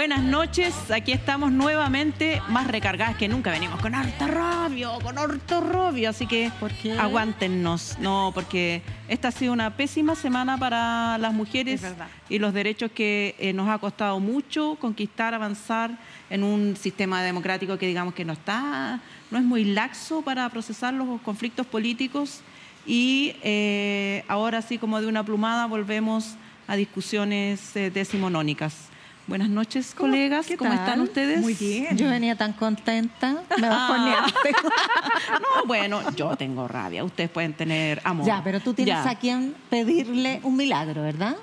Buenas noches, aquí estamos nuevamente más recargadas que nunca. Venimos con harta rabia, con harto rabia, así que ¿Por qué? aguántennos. No, porque esta ha sido una pésima semana para las mujeres y los derechos que eh, nos ha costado mucho conquistar, avanzar en un sistema democrático que digamos que no está, no es muy laxo para procesar los conflictos políticos y eh, ahora sí como de una plumada volvemos a discusiones eh, decimonónicas. Buenas noches, ¿Cómo- colegas. ¿Cómo tal? están ustedes? Muy bien. Yo venía tan contenta, me Ah. bajoneaste. No, bueno, yo tengo rabia. Ustedes pueden tener amor. Ya, pero tú tienes Ya. a quien pedirle un milagro, ¿verdad?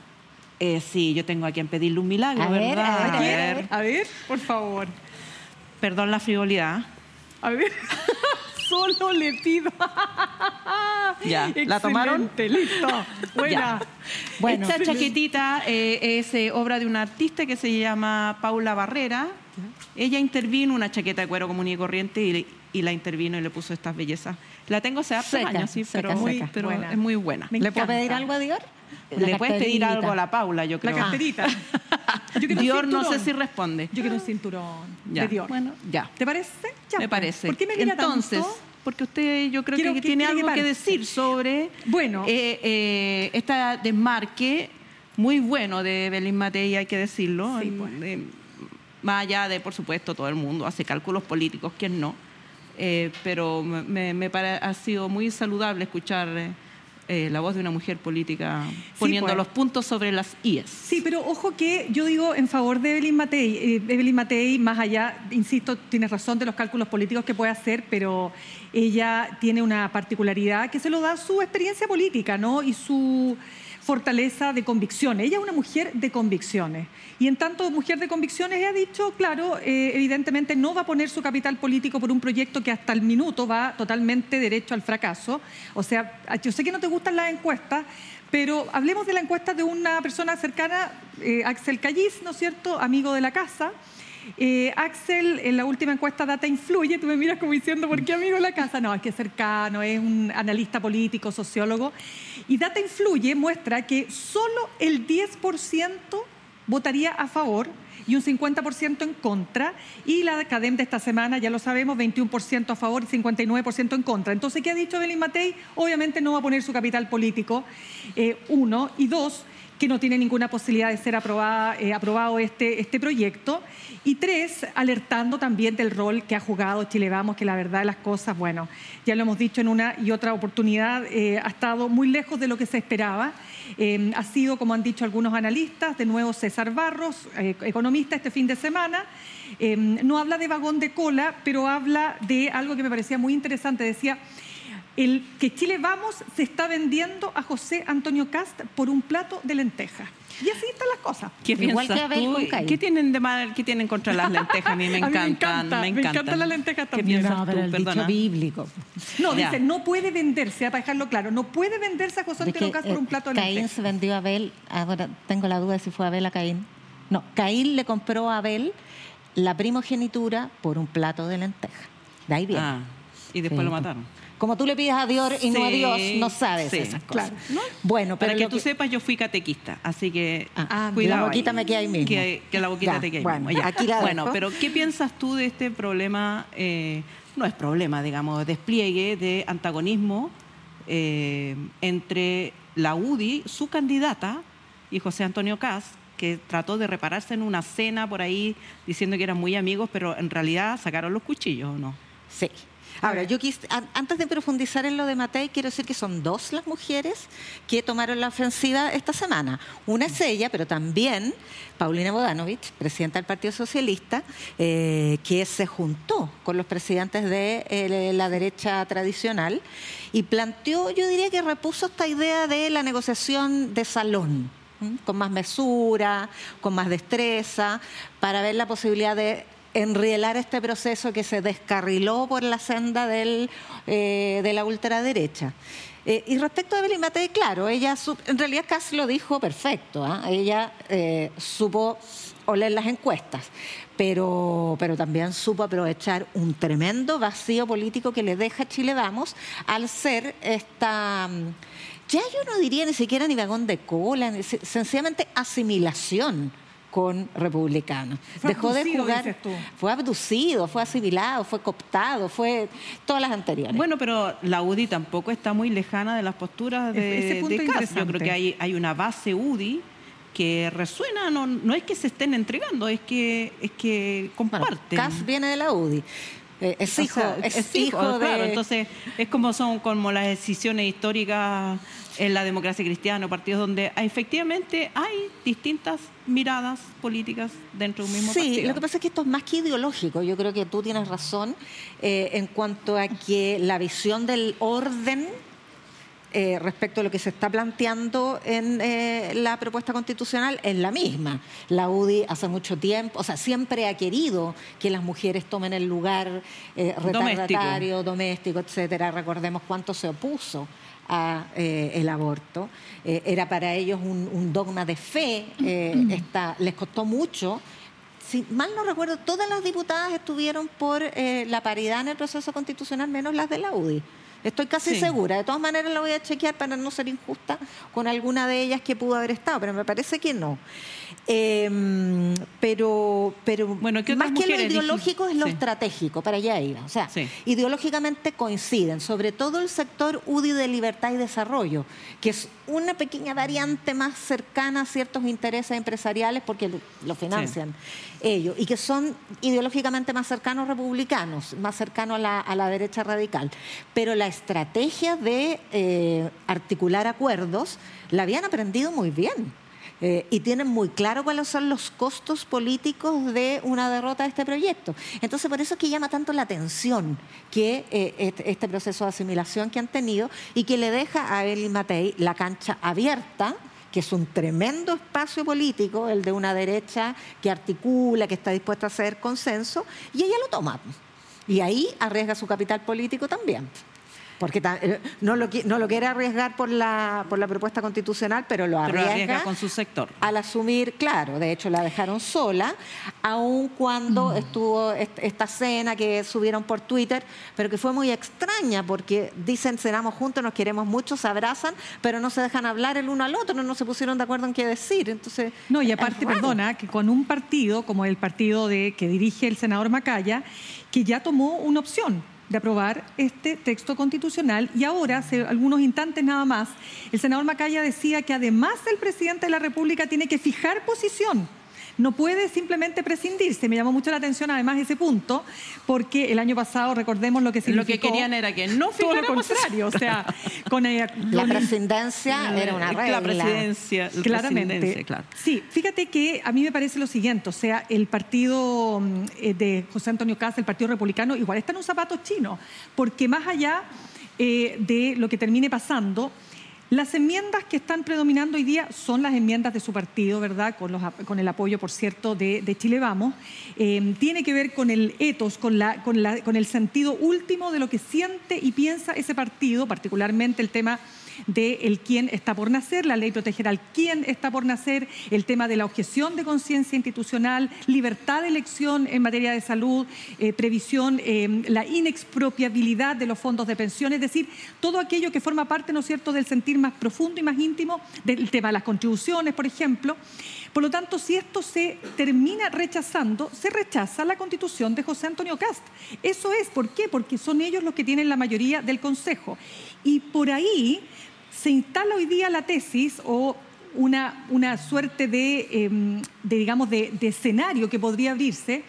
Eh, sí, yo tengo a quien pedirle un milagro, A ver, ¿verdad? a ver, ¿A a ver, a ver, por favor. Perdón la frivolidad. A ver. Solo le pido. Ya, ¿la tomaron? Listo. Buena. Bueno. Esta chaquetita eh, es eh, obra de una artista que se llama Paula Barrera. Ella intervino una chaqueta de cuero común y corriente y, y la intervino y le puso estas bellezas. La tengo hace hartos años, sí, seca, pero, muy, seca. pero Buena. es muy buena. ¿Le puedo pedir algo a Dior? Le puedes pedir algo a la Paula, yo La creo. carterita. Yo Dior no sé si responde. Yo quiero un cinturón Ya, de Dior. Bueno, ya. ¿Te parece? Ya, me parece. ¿Por qué me mira Entonces, tanto? porque usted yo creo Quiero que, que- tiene que algo que decir sobre Bueno. eh, eh, esta desmarque muy bueno de Belín Matei, hay que decirlo. Sí, pues. Eh, más allá de, por supuesto, todo el mundo hace cálculos políticos, quién no. Eh, pero me, ha sido muy saludable escuchar eh, la voz de una mujer política poniendo pues. los puntos sobre las IES. Sí, pero ojo que yo digo en favor de Evelyn Matei. Eh, Evelyn Matei, más allá, insisto, tienes razón de los cálculos políticos que puede hacer, pero ella tiene una particularidad que se lo da su experiencia política, ¿no? Y su fortaleza de convicciones. Ella es una mujer de convicciones. Y en tanto mujer de convicciones, ella ha dicho, claro, eh, evidentemente no va a poner su capital político por un proyecto que hasta el minuto va totalmente derecho al fracaso. O sea, yo sé que no te gustan las encuestas, pero hablemos de la encuesta de una persona cercana, eh, Axel Callis, ¿no es cierto? Amigo de la casa. Axel, en la última encuesta Data Influye, tú me miras como diciendo, ¿por qué amigo la casa? No, es que es cercano, es un analista político, sociólogo. Y Data Influye muestra que solo el 10% votaría a favor y un 50% en contra. Y la CADEM de esta semana, ya lo sabemos, 21% a favor y 59% en contra. Entonces, ¿qué ha dicho Belín Matei? Obviamente no va a poner su capital político, eh, uno. Y dos, que no tiene ninguna posibilidad de ser aprobada, eh, aprobado este, este proyecto. Y tres, alertando también del rol que ha jugado Chile Vamos, que la verdad de las cosas, bueno, ya lo hemos dicho en una y otra oportunidad, eh, ha estado muy lejos de lo que se esperaba. Eh, ha sido, como han dicho algunos analistas, de nuevo César Barros, economista este fin de semana. No habla de vagón de cola, pero habla de algo que me parecía muy interesante. Decía, el que Chile Vamos se está vendiendo a José Antonio Cast por un plato de lentejas. Y así están las cosas. ¿Qué Igual piensas que Abel tú? con Caín. ¿Qué tienen de mal, qué tienen contra las lentejas? A mí me A mí me encantan, encanta, me encantan. encantan las lentejas ¿Qué también. piensas No, tú? el Perdona. dicho bíblico. No, Ya. dice, no puede venderse, para dejarlo claro, no puede venderse a José Antonio Cast por eh, un plato de Caín lentejas. se vendió a Abel, ahora tengo la duda de si fue Abel a Caín. No, Caín le compró a Abel la primogenitura por un plato de lentejas. De ahí viene. Ah, y después Sí, lo mataron. Como tú le pides a Dios y no a Dios, no sabes sí, esas cosas. claro. ¿No? Bueno, pero Para que tú sepas, yo fui catequista, así que Ah, Ah, cuidado. la boquita ahí. me queda ahí mismo. Que, que la boquita Ya, te quede ahí bueno, mismo, ya. aquí la Bueno, pero ¿qué piensas tú de este problema? eh, no es problema, digamos, despliegue de antagonismo eh, entre la UDI, su candidata, y José Antonio Caz, que trató de repararse en una cena por ahí diciendo que eran muy amigos, pero en realidad sacaron los cuchillos, ¿o no? Sí. Ahora, yo quis- an- antes de profundizar en lo de Matei, quiero decir que son dos las mujeres que tomaron la ofensiva esta semana. Una es ella, pero también Paulina Bodanovich, presidenta del Partido Socialista, eh, que se juntó con los presidentes de eh, la derecha tradicional y planteó, yo diría que repuso esta idea de la negociación de salón. con más mesura, con más destreza, para ver la posibilidad de enrielar este proceso que se descarriló por la senda del, eh, de la ultraderecha. Eh, y respecto a Evelyn Matei, claro, ella en realidad casi lo dijo perfecto. ¿ah? Ella eh, supo oler las encuestas, pero, pero también supo aprovechar un tremendo vacío político que le deja Chile Vamos al ser esta... Ya yo no diría ni siquiera ni vagón de cola, sencillamente asimilación con republicanos. Fue Dejó de abducido, jugar, dices tú. fue abducido, fue asimilado, fue cooptado, fue todas las anteriores. Bueno, pero la UDI tampoco está muy lejana de las posturas Ese de, punto de es Kass. Yo creo que hay, hay una base UDI que resuena, no, no es que se estén entregando, es que, es que Bueno, comparten. Kass viene de la UDI. Eh, es O hijo, sea, es, hijo de... claro, entonces es como son como las decisiones históricas en la democracia cristiana, partidos donde efectivamente hay distintas miradas políticas dentro de un mismo Sí, partido. lo que pasa es que esto es más que ideológico. Yo creo que tú tienes razón eh, en cuanto a que la visión del orden eh, respecto a lo que se está planteando en eh, la propuesta constitucional es la misma. La UDI hace mucho tiempo, o sea, siempre ha querido que las mujeres tomen el lugar eh, retardatario, doméstico, etcétera. Recordemos cuánto se opuso a eh, el aborto. Eh, era para ellos un, un dogma de fe. eh, esta- les costó mucho. Si mal no recuerdo, todas las diputadas estuvieron por eh, la paridad en el proceso constitucional, menos las de la UDI. Estoy casi Sí. segura. De todas maneras, la voy a chequear para no ser injusta con alguna de ellas que pudo haber estado, pero me parece que no. Eh, pero, pero Bueno, ¿qué más que lo ideológico es lo Sí. estratégico, para allá iba. O sea, Sí. ideológicamente coinciden, sobre todo el sector UDI de Libertad y Desarrollo, que es una pequeña variante más cercana a ciertos intereses empresariales porque lo, lo financian ellos, y que son ideológicamente más cercanos republicanos, más cercanos a la, a la derecha radical. Pero la estrategia de eh, articular acuerdos la habían aprendido muy bien. Eh, y tienen muy claro cuáles son los costos políticos de una derrota de este proyecto. Entonces, por eso es que llama tanto la atención que eh, este, este proceso de asimilación que han tenido y que le deja a Evelyn Matei la cancha abierta que es un tremendo espacio político, el de una derecha que articula, que está dispuesta a hacer consenso, y ella lo toma. Y ahí arriesga su capital político también. Porque eh, no lo, no lo quiere arriesgar por la, por la propuesta constitucional, pero lo Pero arriesga, arriesga con su sector. al asumir, claro, de hecho la dejaron sola, aun cuando estuvo est- esta cena que subieron por Twitter, pero que fue muy extraña porque dicen cenamos juntos, nos queremos mucho, se abrazan, pero no se dejan hablar el uno al otro, no, no se pusieron de acuerdo en qué decir. Entonces, No, y aparte, perdona, que con un partido como el partido de, que dirige el senador Macaya, que ya tomó una opción de aprobar este texto constitucional y ahora, hace algunos instantes nada más, el senador Macaya decía que además el presidente de la República tiene que fijar posición. No puede simplemente prescindirse. Me llamó mucho la atención además ese punto, porque el año pasado, recordemos lo que Lo significó... que querían era que no todo lo contrario, o sea, con eh, La presidencia era una regla. La presidencia, la Claramente. presidencia, claro. Sí, fíjate que a mí me parece lo siguiente, o sea, el partido mm, eh, de José Antonio Caz, el Partido Republicano, igual está en un zapato chino, porque más allá eh, de lo que termine pasando, las enmiendas que están predominando hoy día son las enmiendas de su partido, ¿verdad? Con, los con el apoyo, por cierto, de, de Chile Vamos. Eh, tiene que ver con el etos, con, la, con, la- con el sentido último de lo que siente y piensa ese partido, particularmente el tema de el quién está por nacer, la ley protegerá al quién está por nacer, el tema de la objeción de conciencia institucional, libertad de elección en materia de salud, eh, previsión, eh, la inexpropiabilidad de los fondos de pensión, es decir, todo aquello que forma parte, ¿no es cierto?, del sentir más profundo y más íntimo del tema de las contribuciones, por ejemplo. Por lo tanto, si esto se termina rechazando, se rechaza la constitución de José Antonio Cast. Eso es, ¿por qué? Porque son ellos los que tienen la mayoría del Consejo. Y por ahí se instala hoy día la tesis o una, una suerte de, em, de, digamos, de, de escenario que podría abrirse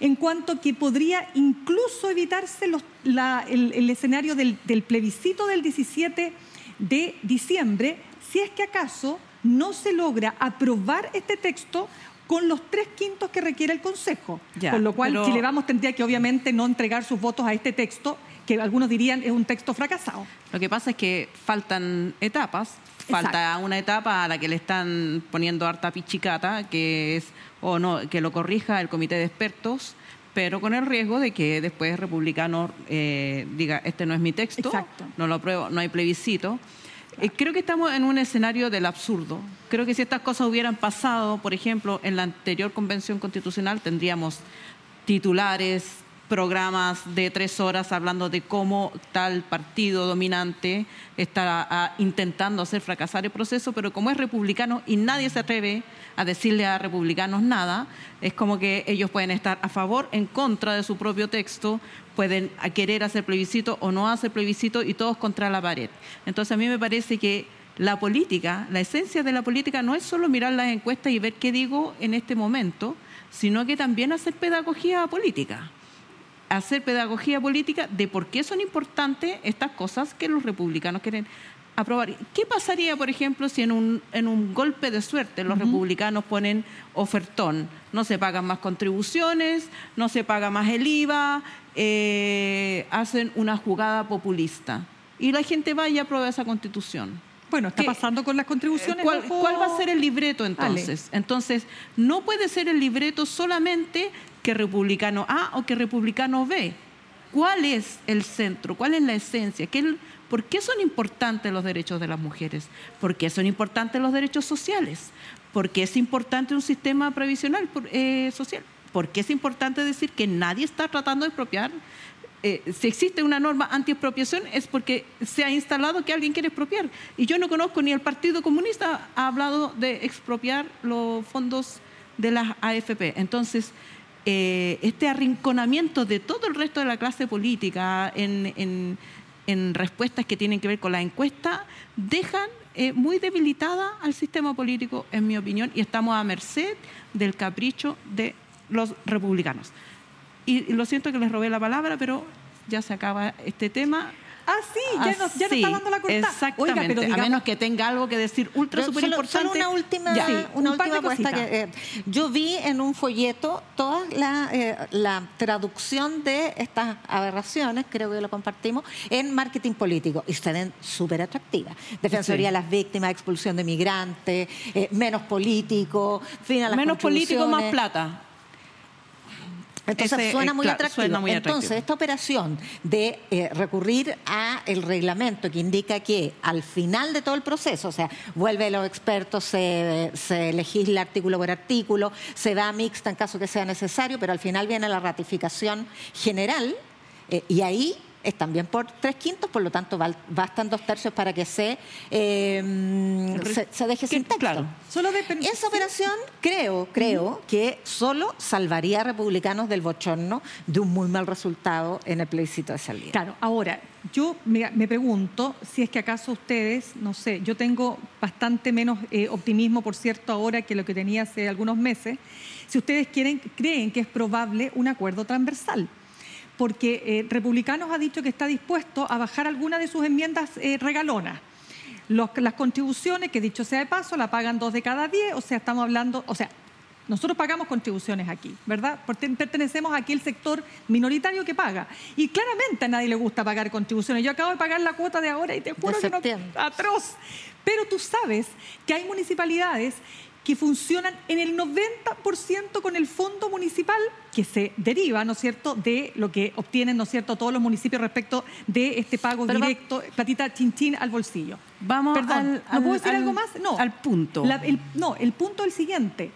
en cuanto que podría incluso evitarse los- la- el, el escenario del, del plebiscito del 17 de diciembre, si es que acaso no se logra aprobar este texto con los tres quintos que requiere el Consejo. Ya, con lo cual pero- Chile Vamos tendría que obviamente no entregar sus votos a este texto, que algunos dirían es un texto fracasado. Lo que pasa es que faltan etapas. Falta una etapa a la que le están poniendo harta pichicata, que es, o no, que lo corrija el comité de expertos, pero con el riesgo de que después republicano eh, diga, este no es mi texto, Exacto. no lo apruebo, no hay plebiscito. Eh, creo que estamos en un escenario del absurdo. Creo que si estas cosas hubieran pasado, por ejemplo, en la anterior convención constitucional, tendríamos titulares programas de tres horas hablando de cómo tal partido dominante está ah, intentando hacer fracasar el proceso, pero como es republicano y nadie se atreve a decirle a republicanos nada, es como que ellos pueden estar a favor, en contra de su propio texto, pueden querer hacer plebiscito o no hacer plebiscito y todos contra la pared. Entonces a mí me parece que la política, la esencia de la política no es solo mirar las encuestas y ver qué digo en este momento, sino que también hacer pedagogía política hacer pedagogía política de por qué son importantes estas cosas que los republicanos quieren aprobar. ¿Qué pasaría, por ejemplo, si en un, en un golpe de suerte los republicanos ponen ofertón? No se pagan más contribuciones, no se paga más el IVA, eh, hacen una jugada populista. Y la gente va y aprueba esa constitución. Bueno, está pasando con las contribuciones. ¿Cuál, ¿Cuál, va a ser el libreto entonces? Entonces, no puede ser el libreto solamente que republicano A o que republicano B. ¿Cuál es el centro? ¿Cuál es la esencia? ¿Qué, ¿Por qué son importantes los derechos de las mujeres? ¿Por qué son importantes los derechos sociales? ¿Por qué es importante un sistema previsional eh, social? ¿Por qué es importante decir que nadie está tratando de expropiar? Eh, si existe una norma anti-expropiación es porque se ha instalado que alguien quiere expropiar. Y yo no conozco ni el Partido Comunista ha hablado de expropiar los fondos de las AFP. Entonces, eh, este arrinconamiento de todo el resto de la clase política en, respuestas que tienen que ver con la encuesta dejan eh, muy debilitada al sistema político, en mi opinión, y estamos a merced del capricho de los republicanos. Y lo siento que les robé la palabra, pero ya se acaba este tema. Ah, sí, ya, nos, ya está dando la corta. Exactamente, pero a menos que tenga algo que decir ultra súper importante. Solo una última, una última puesta que eh, yo vi en un folleto toda la, eh, la traducción de estas aberraciones, creo que lo compartimos, en marketing político y se ven súper atractivas. Defensoría de las víctimas, expulsión de migrantes, eh, menos político, fin a las Menos político, más plata. Entonces suena, muy atractivo. Entonces, esta operación de eh, recurrir a el reglamento que indica que al final de todo el proceso, o sea, vuelve los expertos, se, se legisla artículo por artículo, se da mixta en caso que sea necesario, pero al final viene la ratificación general eh, y ahí es también por tres quintos, por lo tanto bastan dos tercios para que se, eh, se, deje sin texto. Claro. Solo Esa operación creo, creo que solo salvaría a republicanos del bochorno de un muy mal resultado en el plebiscito de salida. Claro, ahora, yo me, pregunto si es que acaso ustedes, no sé, yo tengo bastante menos eh, optimismo, por cierto, ahora que lo que tenía hace algunos meses, si ustedes quieren, creen que es probable un acuerdo transversal porque eh, Republicanos ha dicho que está dispuesto a bajar alguna de sus enmiendas eh, regalonas. las contribuciones, que dicho sea de paso, la pagan dos de cada diez, o sea, estamos hablando, o sea, nosotros pagamos contribuciones aquí, ¿verdad? Porque pertenecemos aquí al sector minoritario que paga. Y claramente a nadie le gusta pagar contribuciones. Yo acabo de pagar la cuota de ahora y te juro que no atroz. Pero tú sabes que hay municipalidades que funcionan en el 90% con el fondo municipal que se deriva, ¿no es cierto?, de lo que obtienen, ¿no es cierto?, todos los municipios respecto de este pago directo, platita chinchín al bolsillo. Vamos Perdón, ¿no puedo decir algo más? No. Al punto. no, el punto es el siguiente.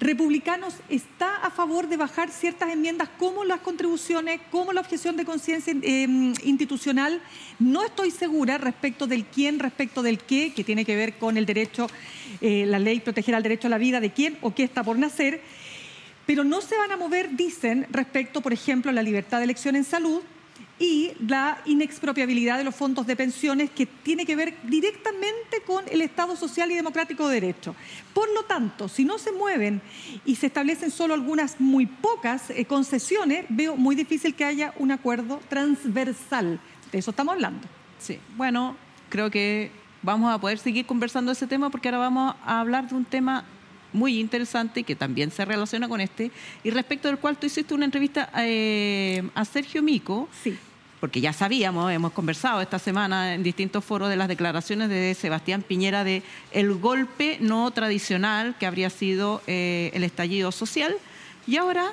Republicanos está a favor de bajar ciertas enmiendas como las contribuciones, como la objeción de conciencia em, institucional. No estoy segura respecto del quién, respecto del qué, que tiene que ver con el derecho, eh, la ley protegerá el derecho a la vida de quién o qué está por nacer, pero no se van a mover, dicen, respecto, por ejemplo, a la libertad de elección en salud, y la inexpropiabilidad de los fondos de pensiones que tiene que ver directamente con el Estado social y democrático de derecho. Por lo tanto, si no se mueven y se establecen solo algunas muy pocas eh, concesiones, veo muy difícil que haya un acuerdo transversal. De eso estamos hablando. Sí, bueno, creo que vamos a poder seguir conversando ese tema porque ahora vamos a hablar de un tema muy interesante que también se relaciona con este y respecto del cual tú hiciste una entrevista eh, a Sergio Mico, sí porque ya sabíamos, hemos conversado esta semana en distintos foros de las declaraciones de Sebastián Piñera de el golpe no tradicional que habría sido eh, el estallido social. Y ahora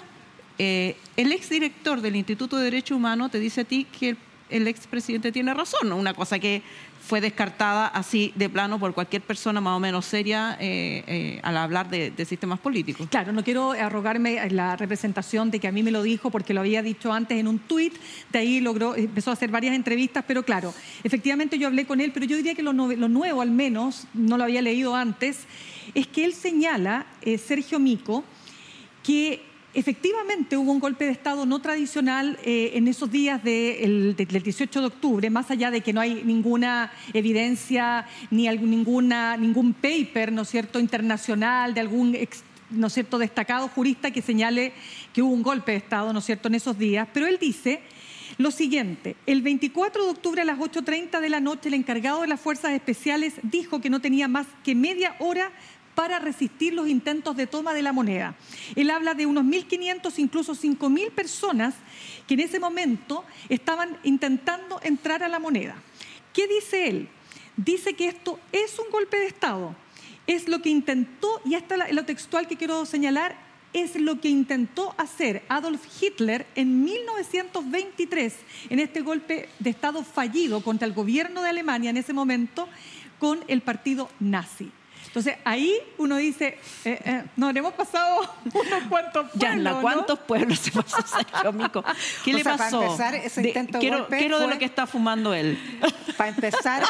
eh, el exdirector del Instituto de Derecho Humano te dice a ti que el expresidente tiene razón, una cosa que fue descartada así de plano por cualquier persona más o menos seria eh, eh, al hablar de, sistemas políticos. Claro, no quiero arrogarme la representación de que a mí me lo dijo porque lo había dicho antes en un tuit, de ahí logró, empezó a hacer varias entrevistas, pero claro, efectivamente yo hablé con él, pero yo diría que lo, nuevo al menos, no lo había leído antes, es que él señala, eh, Sergio Mico, que Efectivamente hubo un golpe de Estado no tradicional eh, en esos días del 18 de octubre, más allá de que no hay ninguna evidencia ni ningún paper, ¿no cierto?, internacional de algún ¿no cierto?, destacado jurista que señale que hubo un golpe de Estado, ¿no cierto?, en esos días. Pero él dice lo siguiente, el 24 de octubre a las 8.30 de la noche el encargado de las fuerzas especiales dijo que no tenía más que media hora para resistir los intentos de toma de la moneda. Él habla de unos 1.500, incluso 5.000 personas que en ese momento estaban intentando entrar a la moneda. ¿Qué dice él? Dice que esto es un golpe de Estado. Es lo que intentó, y hasta lo textual que quiero señalar, es lo que intentó hacer Adolf Hitler en 1923, en este golpe de Estado fallido contra el gobierno de Alemania en ese momento, con el partido nazi. Entonces ahí uno dice, eh, eh, nos hemos pasado unos cuantos pueblos. Ya, ¿cuántos pueblos se pasó Sergio Mico? ¿Qué le pasó? Para empezar, ese intento quiero, golpe quiero de lo que está fumando él. Para empezar,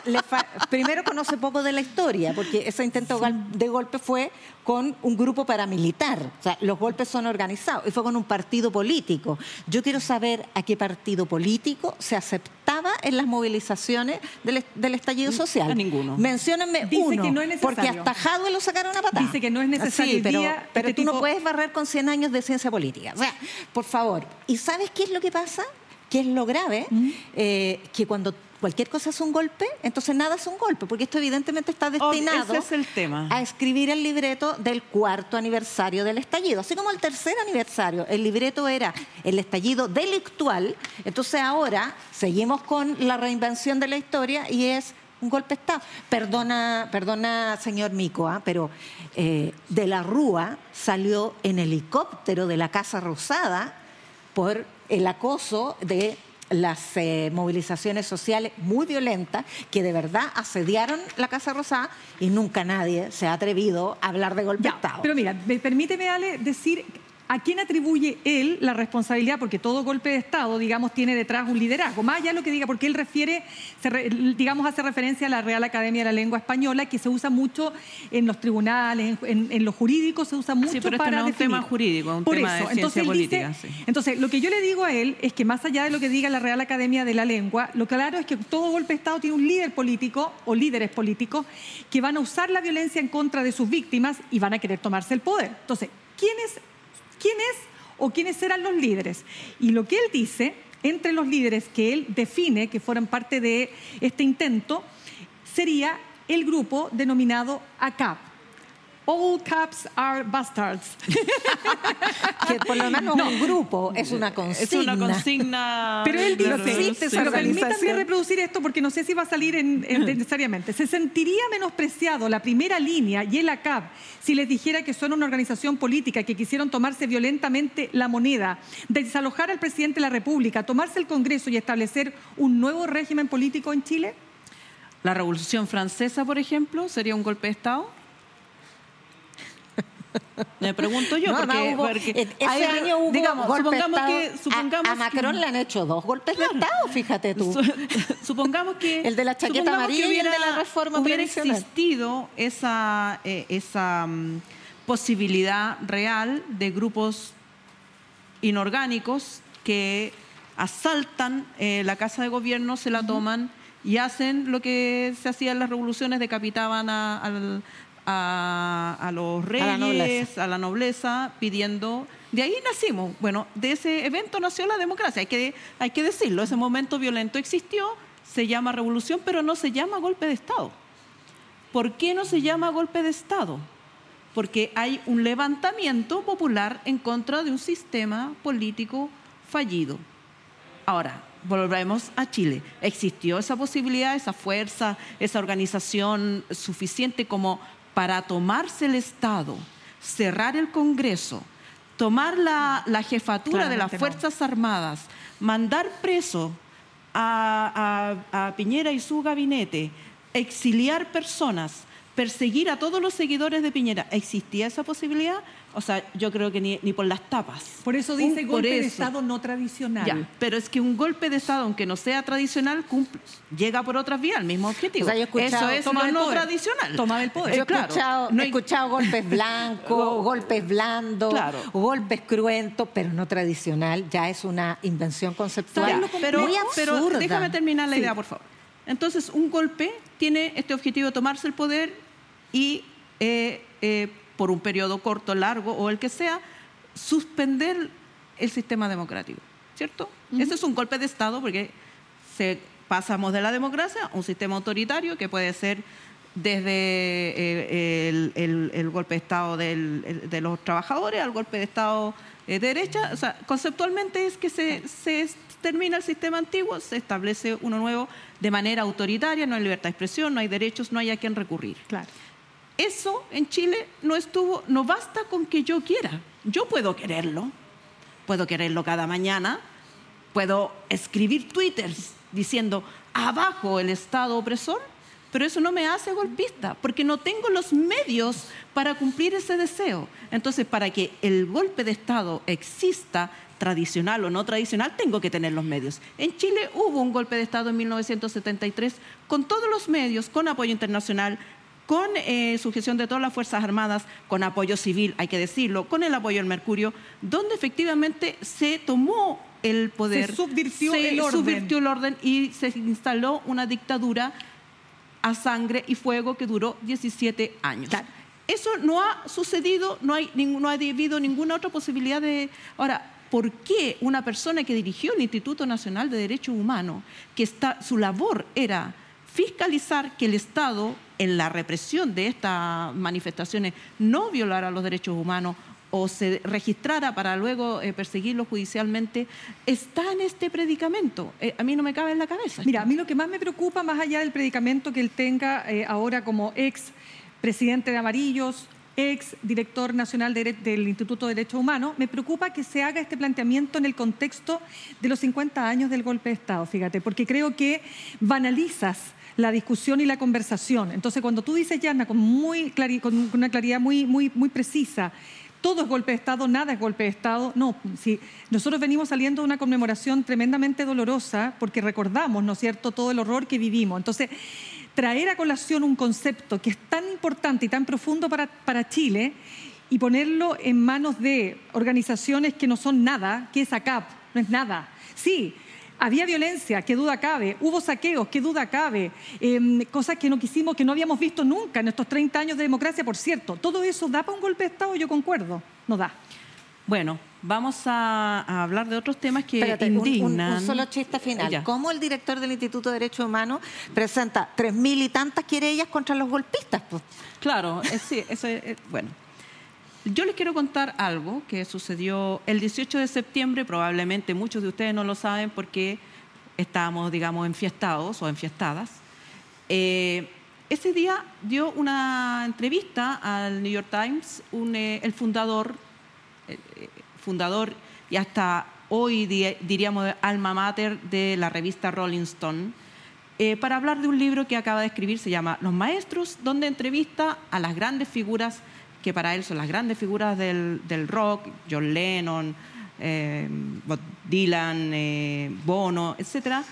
primero conoce poco de la historia, porque ese intento de golpe fue con un grupo paramilitar. O sea, los golpes son organizados y fue con un partido político. Yo quiero saber a qué partido político se aceptaba en las movilizaciones del, estallido social. A ninguno. Menciónenme uno, que no es porque hasta Jadwe lo sacaron a patada. Dice que no es necesario. pero, pero este tú no puedes barrer con 100 años de ciencia política. O sea, por favor. ¿Y sabes qué es lo que pasa? ¿Qué es lo grave? Mm. Eh, que cuando cualquier cosa es un golpe, entonces nada es un golpe, porque esto evidentemente está destinado a escribir el libreto del cuarto aniversario del estallido, así como el tercer aniversario. El libreto era el estallido delictual, entonces ahora seguimos con la reinvención de la historia y es un golpe de Estado. Perdona, perdona señor Mico, ¿ah? pero eh, de la Rúa salió en helicóptero de la Casa Rosada por el acoso de las eh, movilizaciones sociales muy violentas que de verdad asediaron la Casa Rosada y nunca nadie se ha atrevido a hablar de golpe de Estado. Pero mira, permíteme, Ale, decir ¿A quién atribuye él la responsabilidad? Porque todo golpe de Estado, digamos, tiene detrás un liderazgo. Más allá de lo que diga, porque él refiere, digamos, hace referencia a la Real Academia de la Lengua Española, que se usa mucho en los tribunales, en, en, los jurídicos, se usa mucho sí, pero para no es un tema jurídico, un tema de ciencia entonces política. Entonces, lo que yo le digo a él es que más allá de lo que diga la Real Academia de la Lengua, lo claro es que todo golpe de Estado tiene un líder político o líderes políticos que van a usar la violencia en contra de sus víctimas y van a querer tomarse el poder. Entonces, ¿quién es quién es o quiénes serán los líderes. Y lo que él dice, entre los líderes que él define que fueran parte de este intento, sería el grupo denominado ACAP, All caps are bastards. que por lo menos un grupo es una consigna. Es una consigna. Pero él dice, pero permítanme reproducir esto porque no sé si va a salir en, necesariamente. Se sentiría menospreciado la primera línea y el ACAP si les dijera que son una organización política que quisieron tomarse violentamente la moneda, desalojar al presidente de la República, tomarse el Congreso y establecer un nuevo régimen político en Chile. La Revolución Francesa, por ejemplo, sería un golpe de Estado. Me pregunto yo, porque, ese año hubo digamos, supongamos que supongamos a, Macron le han hecho dos golpes de Estado, fíjate tú. supongamos que el de la chaqueta amarilla y el de la reforma hubiera existido esa eh, esa mm, posibilidad real de grupos inorgánicos que asaltan eh, la casa de gobierno, se la toman y hacen lo que se hacía en las revoluciones, decapitaban al, a, los reyes, a la, nobleza, pidiendo... De ahí nacimos. Bueno, de ese evento nació la democracia, hay que, hay que decirlo. Ese momento violento existió, se llama revolución, pero no se llama golpe de Estado. ¿Por qué no se llama golpe de Estado? Porque hay un levantamiento popular en contra de un sistema político fallido. Ahora, volvemos a Chile. ¿Existió esa posibilidad, esa fuerza, esa organización suficiente como para tomarse el Estado, cerrar el Congreso, tomar la, jefatura de las Fuerzas Armadas, mandar preso a, a- a Piñera y su gabinete, exiliar personas, perseguir a todos los seguidores de Piñera, ¿existía esa posibilidad? O sea, yo creo que ni, ni por las tapas. Por eso dice Un- golpe de. Estado no tradicional. Ya, pero es que un golpe de Estado, aunque no sea tradicional, cumple- llega por otras vías al mismo objetivo. O sea, yo he escuchado- Eso es lo no poder. tradicional. Toma del poder. Yo he, claro, escuchado, no he escuchado golpes blancos, golpes blandos, Claro. golpes cruentos, pero no tradicional. Ya es una invención conceptual Ya, pero, muy pero déjame terminar la Sí. idea, por favor. Entonces, un golpe tiene este objetivo de tomarse el poder y, eh, eh, por un periodo corto, largo o el que sea, suspender el sistema democrático, ¿cierto? Ese es un golpe de Estado porque se, pasamos de la democracia a un sistema autoritario que puede ser desde eh, el, el- el golpe de Estado del- de los trabajadores al golpe de Estado de derecha. O sea, conceptualmente es que se, se termina el sistema antiguo, se establece uno nuevo de manera autoritaria, no hay libertad de expresión, no hay derechos, no hay a quién recurrir. Claro. Eso en Chile no estuvo, no basta con que yo quiera. Yo puedo quererlo, puedo quererlo cada mañana, puedo escribir twitters diciendo abajo el Estado opresor, pero eso no me hace golpista, porque no tengo los medios para cumplir ese deseo. Entonces, para que el golpe de Estado exista, tradicional o no tradicional, tengo que tener los medios. En Chile hubo un golpe de Estado en 1973 con todos los medios, con apoyo internacional, con eh, sujeción de todas las Fuerzas Armadas, con apoyo civil, hay que decirlo, con el apoyo del Mercurio, donde efectivamente se tomó el poder, Se subvirtió se el orden. subvirtió el orden y se instaló una dictadura a sangre y fuego que duró 17 años. Claro. Eso no ha sucedido, no, hay, ningún- no ha habido ninguna otra posibilidad de... Ahora, ¿por qué una persona que dirigió el Instituto Nacional de Derechos Humanos, que está, su labor era fiscalizar que el Estado, en la represión de estas manifestaciones, no violara los derechos humanos o se registrara para luego eh, perseguirlo judicialmente, está en este predicamento? Eh, a mí no me cabe en la cabeza. Mira, a mí lo que más me preocupa, más allá del predicamento que él tenga eh, ahora como ex presidente de Amarillos, ex director nacional del Instituto de Derechos Humanos, me preocupa que se haga este planteamiento en el contexto de los 50 años del golpe de Estado, fíjate, porque creo que banalizas la discusión y la conversación. Entonces, cuando tú dices, Yana, con, muy con una claridad muy, muy, muy precisa, todo es golpe de Estado, nada es golpe de Estado. No, si nosotros venimos saliendo de una conmemoración tremendamente dolorosa porque recordamos, ¿no es cierto?, todo el horror que vivimos. Entonces, traer a colación un concepto que es tan importante y tan profundo para, para Chile y ponerlo en manos de organizaciones que no son nada, que es ACAP, no es nada. Sí, había violencia, qué duda cabe, hubo saqueos, qué duda cabe, em, cosas que no quisimos, que no habíamos visto nunca en estos 30 años de democracia, por cierto. ¿Todo eso da para un golpe de Estado? Yo concuerdo, no da. Bueno, vamos a, a hablar de otros temas que Espérate, un- un, indignan. un solo chiste final. Ya. ¿Cómo el director del Instituto de Derechos Humanos presenta tres mil y tantas querellas contra los golpistas? pues? Claro, es- sí, eso es- es- bueno. Yo les quiero contar algo que sucedió el 18 de septiembre, probablemente muchos de ustedes no lo saben porque estábamos, digamos, enfiestados o enfiestadas. Eh, ese día dio una entrevista al New York Times eh, el fundador, eh, fundador y hasta hoy di- diríamos alma mater de la revista Rolling Stone, para hablar de un libro que acaba de escribir, se llama Los Maestros, donde entrevista a las grandes figuras que para él son las grandes figuras del, del rock, John Lennon, eh, Bob Dylan, eh, Bono, etc.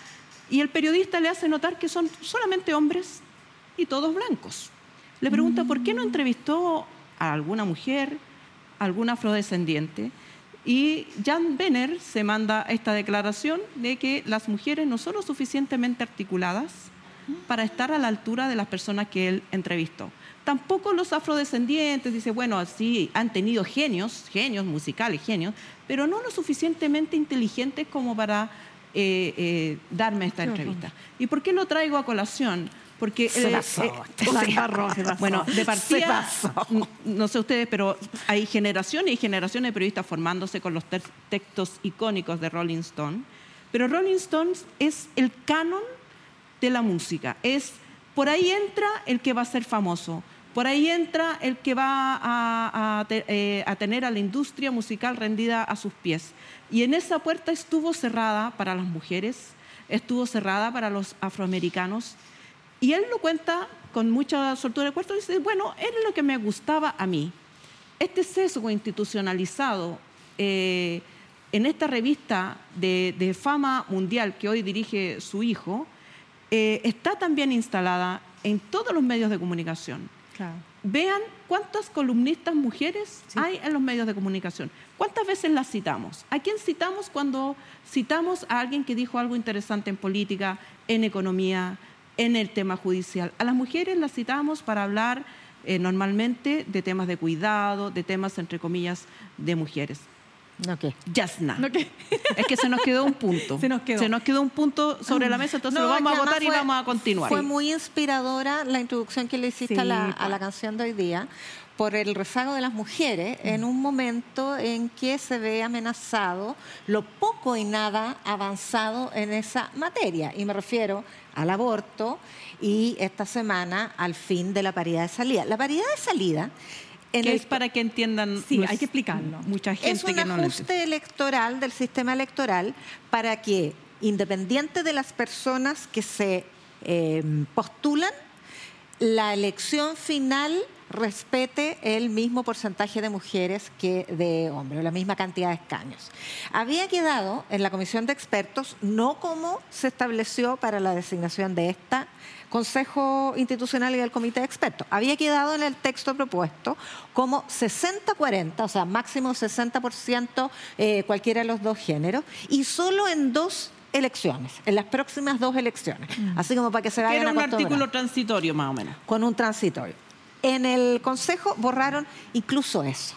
Y el periodista le hace notar que son solamente hombres y todos blancos. Le pregunta por qué no entrevistó a alguna mujer, a algún afrodescendiente. Y Jan Benner se manda esta declaración de que las mujeres no son lo suficientemente articuladas para estar a la altura de las personas que él entrevistó. Tampoco los afrodescendientes, dice, bueno, sí, han tenido genios, genios musicales, genios, pero no lo suficientemente inteligentes como para eh, eh, darme esta entrevista. ¿Y por qué lo traigo a colación? Porque Se eh, pasó, eh, se sí. pasó, se pasó. bueno, de Se partida, pasó. n- no sé ustedes, pero hay generaciones y generaciones de periodistas formándose con los textos icónicos de Rolling Stone. Pero Rolling Stones es el canon de la música. Es por ahí entra el que va a ser famoso. Por ahí entra el que va eh, a tener a la industria musical rendida a sus pies. Y en esa puerta estuvo cerrada para las mujeres, estuvo cerrada para los afroamericanos. Y él lo cuenta con mucha soltura de cuarto y dice, bueno, era lo que me gustaba a mí. Este sesgo institucionalizado eh, en esta revista de, fama mundial que hoy dirige su hijo, eh, está también instalada en todos los medios de comunicación. Vean cuántas columnistas mujeres hay en los medios de comunicación. ¿Cuántas veces las citamos? ¿A quién citamos cuando citamos a alguien que dijo algo interesante en política, en economía, en el tema judicial? A las mujeres las citamos para hablar eh, normalmente de temas de cuidado, de temas, entre comillas, de mujeres. No, ¿qué? Yasna. Es que se nos quedó un punto. Se nos quedó. Se nos quedó un punto sobre la mesa, entonces lo vamos a votar y vamos a continuar. Fue muy inspiradora la introducción que le hiciste a, la, a la canción de hoy día por el rezago de las mujeres en un momento en que se ve amenazado lo poco y nada avanzado en esa materia. Y me refiero al aborto y esta semana al fin de la paridad de salida. La paridad de salida es para que entiendan. Sí, hay que explicarlo. Mucha gente es un que no ajuste electoral del sistema electoral para que, independiente de las personas que se eh, postulan, la elección final respete el mismo porcentaje de mujeres que de hombres, la misma cantidad de escaños. Había quedado en la comisión de expertos, no como se estableció para la designación de esta Consejo Institucional y del Comité de Expertos. Había quedado en el texto propuesto como 60-40, o sea, máximo 60% eh, cualquiera de los dos géneros, y solo en dos elecciones, en las próximas dos elecciones. Mm. Así como para que se vayan Era un artículo transitorio, más o menos. Con un transitorio. En el Consejo borraron incluso eso.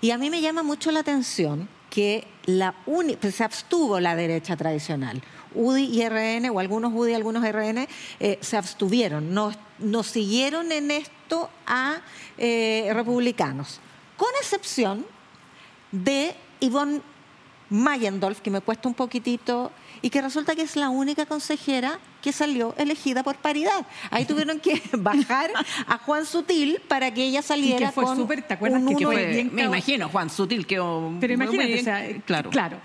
Y a mí me llama mucho la atención que la pues, se abstuvo la derecha tradicional. UDI y RN, o algunos UDI y algunos RN, eh, se abstuvieron, no, siguieron en esto a eh, republicanos, con excepción de Yvonne Mayendorf, que me cuesta un poquitito, y que resulta que es la única consejera que salió elegida por paridad. Ahí tuvieron que bajar a Juan Sutil para que ella saliera que fue con ¿te acuerdas que, fue, Me imagino, Juan Sutil que Pero imagínate, o sea, claro. claro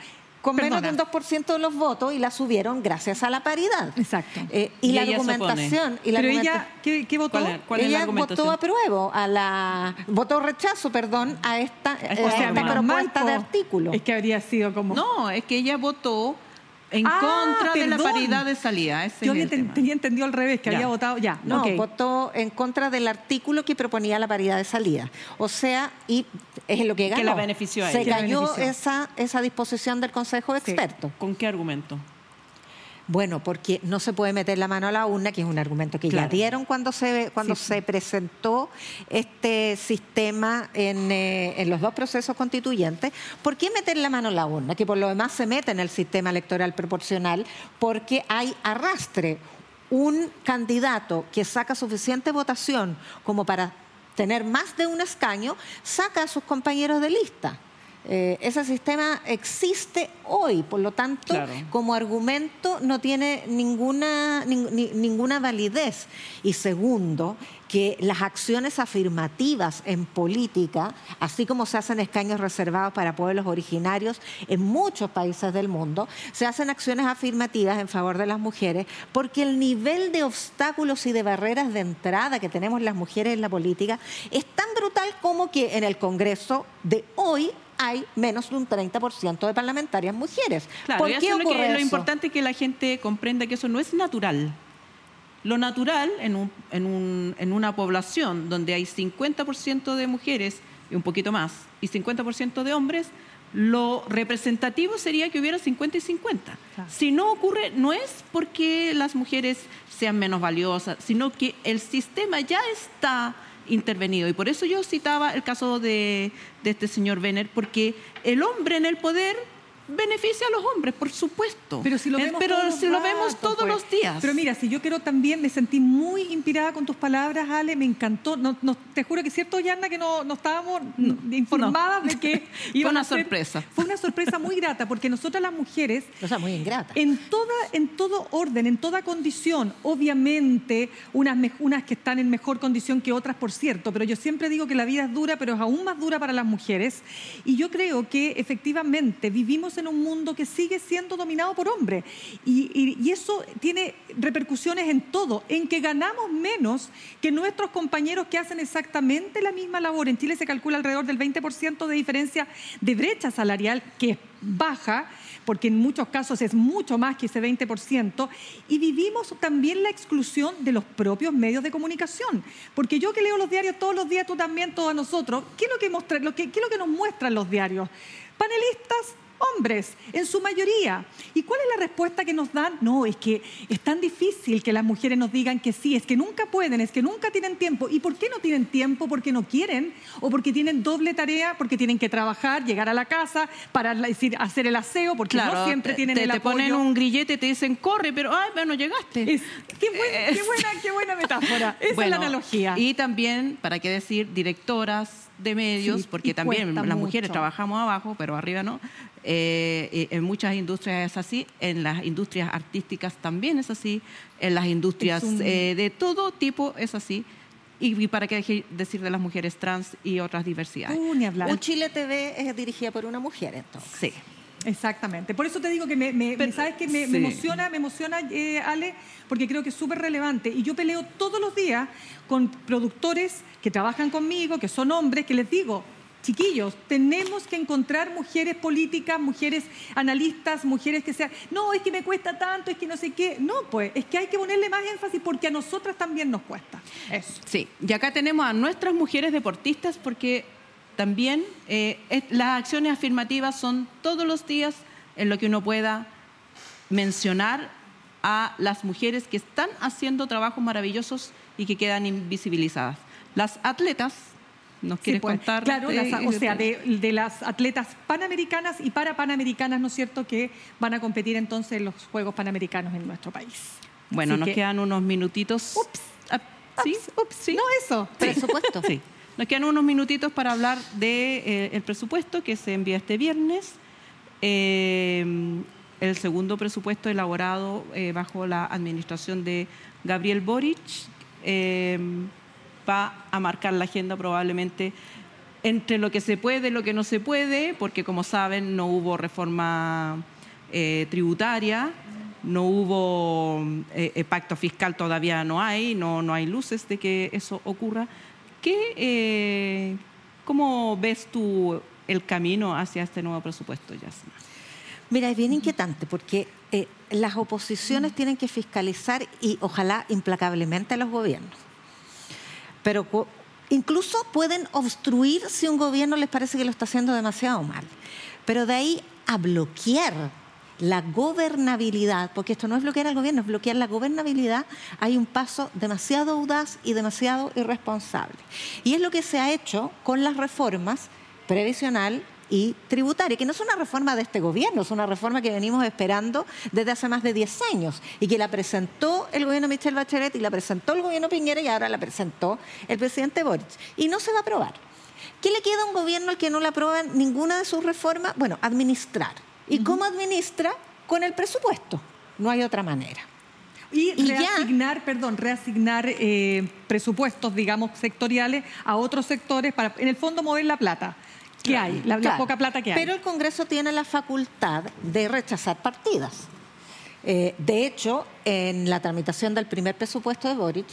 con menos de un 2% de los votos y la subieron gracias a la paridad. Exacto. Eh, y, la argumentación. Y la Pero ella, ¿qué, votó? ella votó apruebo, a la, votó rechazo, perdón, a esta, eh, propuesta de artículo. Es que habría sido como... No, es que ella votó en ah, contra de la paridad de salida. Yo tenía entendido al revés, que había votado ya. No, votó en contra del artículo que proponía la paridad de salida. O sea, y es lo que ganó. Que la benefició a Se cayó esa, esa disposición del Consejo de Expertos. ¿Con qué argumento? Bueno, porque no se puede meter la mano a la urna, que es un argumento que ya dieron cuando se cuando se presentó este sistema en, eh, en, los dos procesos constituyentes. ¿Por qué meter la mano a la urna? Que por lo demás se mete en el sistema electoral proporcional, porque hay arrastre. Un candidato que saca suficiente votación como para tener más de un escaño, saca a sus compañeros de lista. Eh, ese sistema existe hoy, por lo tanto, como argumento no tiene ninguna, ninguna validez. Y segundo, que las acciones afirmativas en política, así como se hacen escaños reservados para pueblos originarios en muchos países del mundo, se hacen acciones afirmativas en favor de las mujeres, porque el nivel de obstáculos y de barreras de entrada que tenemos las mujeres en la política es tan brutal como que en el Congreso de hoy hay menos de un 30% de parlamentarias mujeres. ¿Por qué ocurre lo, importante es que la gente comprenda que eso no es natural. Lo natural en, en, una población donde hay 50% de mujeres y un poquito más, y 50% de hombres, lo representativo sería que hubiera 50 y 50. Si no ocurre, no es porque las mujeres sean menos valiosas, sino que el sistema ya está intervenido. Y por eso yo citaba el caso de, de este señor Benner, porque el hombre en el poder beneficia a los hombres, por supuesto. Pero si lo vemos, todos, pues. los días. Pero mira, si yo quiero también, me sentí muy inspirada con tus palabras, Ale, me encantó. No, te juro que es cierto, Yanna, que no, no estábamos informadas de que iba una sorpresa. Fue una sorpresa muy grata, porque nosotras las mujeres... O sea, muy ingrata. En, toda, en todo orden, en toda condición, obviamente, unas, unas que están en mejor condición que otras, por cierto, pero yo siempre digo que la vida es dura, pero es aún más dura para las mujeres. Y yo creo que efectivamente vivimos en un mundo que sigue siendo dominado por hombres. Y, y, eso tiene repercusiones en todo, en que ganamos menos que nuestros compañeros que hacen exactamente la misma labor. En Chile se calcula alrededor del 20% de diferencia de brecha salarial, que es baja porque en muchos casos es mucho más que ese 20%, y vivimos también la exclusión de los propios medios de comunicación. Porque yo que leo los diarios todos los días, tú también, todos nosotros, ¿qué es lo que, mostra, qué es lo que nos muestran los diarios? Panelistas hombres, en su mayoría. ¿Y cuál es la respuesta que nos dan? No, es que es tan difícil que las mujeres nos digan que sí, es que nunca pueden, es que nunca tienen tiempo. ¿Y por qué no tienen tiempo? Porque no quieren o porque tienen doble tarea, porque tienen que trabajar, llegar a la casa para decir, hacer el aseo, porque no siempre tienen el te apoyo. Te ponen un grillete y te dicen, corre, pero, ay, bueno, llegaste. qué, buena, qué, buena, metáfora. Esa es la analogía. Y también, para qué decir, directoras de medios, porque también las mujeres trabajamos abajo, pero arriba no, eh, en muchas industrias es así, en las industrias artísticas también es así, en las industrias eh, de todo tipo es así. Y, para qué decir de las mujeres trans y otras diversidades. Uh, ni hablar. Un Chile TV es dirigida por una mujer, entonces. Sí. Exactamente. Por eso te digo que me, sabes que me, emociona, me emociona, eh, Ale, porque creo que es súper relevante. Y yo peleo todos los días con productores que trabajan conmigo, que son hombres, que les digo, chiquillos, tenemos que encontrar mujeres políticas, mujeres analistas, mujeres que sean, no, es que me cuesta tanto, es que no sé qué. No, pues, es que hay que ponerle más énfasis porque a nosotras también nos cuesta. Eso. Sí, y acá tenemos a nuestras mujeres deportistas porque también eh, las acciones afirmativas son todos los días en lo que uno pueda mencionar a las mujeres que están haciendo trabajos maravillosos y que quedan invisibilizadas. Las atletas ¿Nos quieres pues, contar? Claro, o sea, de, las atletas panamericanas y para panamericanas, ¿no es cierto?, que van a competir entonces en los Juegos Panamericanos en nuestro país. Bueno, nos quedan unos minutitos. Ups, ah, ¿Sí? Ups, ¿sí? No eso, presupuesto. sí. Nos quedan unos minutitos para hablar del de, eh, presupuesto que se envía este viernes. Eh, el segundo presupuesto elaborado eh, bajo la administración de Gabriel Boric va a marcar la agenda probablemente entre lo que se puede y lo que no se puede, porque como saben no hubo reforma eh, tributaria, no hubo eh, eh, pacto fiscal, todavía no hay, no, no hay luces de que eso ocurra. ¿Qué, ¿Cómo ves tú el camino hacia este nuevo presupuesto, Yasna? Mira, es bien inquietante porque las oposiciones tienen que fiscalizar y ojalá implacablemente a los gobiernos pero incluso pueden obstruir si un gobierno les parece que lo está haciendo demasiado mal. Pero de ahí a bloquear la gobernabilidad, porque esto no es bloquear al gobierno, es bloquear la gobernabilidad, hay un paso demasiado audaz y demasiado irresponsable. Y es lo que se ha hecho con las reformas previsional y tributaria, que no es una reforma de este gobierno, es una reforma que venimos esperando desde hace más de 10 años y que la presentó el gobierno Michelle Bachelet y la presentó el gobierno Piñera y ahora la presentó el presidente Boric. Y no se va a aprobar. ¿Qué le queda a un gobierno al que no le aprueban ninguna de sus reformas? Bueno, administrar. ¿Y cómo administra? Con el presupuesto. No hay otra manera. Y, reasignar, perdón, reasignar eh, presupuestos, digamos, sectoriales a otros sectores para, en el fondo, mover la plata que hay, la, poca plata que hay. Pero el Congreso tiene la facultad de rechazar partidas. Eh, de hecho, en la tramitación del primer presupuesto de Boric,